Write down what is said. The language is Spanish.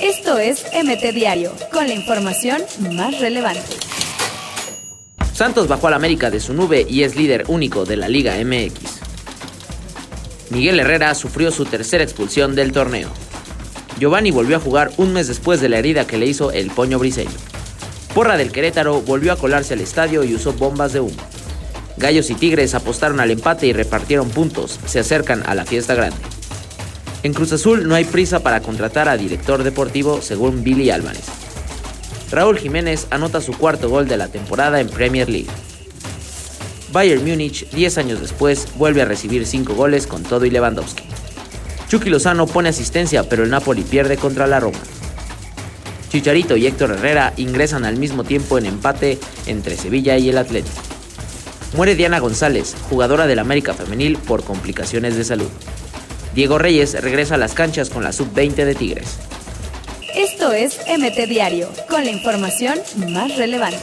Esto es MT Diario, con la información más relevante. Santos bajó al América de su nube y es líder único de la Liga MX. Miguel Herrera sufrió su tercera expulsión del torneo. Giovanni volvió a jugar un mes después de la herida que le hizo el Poño Briseño. Porra del Querétaro volvió a colarse al estadio y usó bombas de humo. Gallos y Tigres apostaron al empate y repartieron puntos, se acercan a la fiesta grande. En Cruz Azul no hay prisa para contratar a director deportivo según Billy Álvarez. Raúl Jiménez anota su cuarto gol de la temporada en Premier League. Bayern Múnich, 10 años después, vuelve a recibir 5 goles con todo y Lewandowski. Chucky Lozano pone asistencia, pero el Napoli pierde contra la Roma. Chicharito y Héctor Herrera ingresan al mismo tiempo en empate entre Sevilla y el Atlético. Muere Diana González, jugadora del América Femenil, por complicaciones de salud. Diego Reyes regresa a las canchas con la sub-20 de Tigres. Esto es MT Diario, con la información más relevante.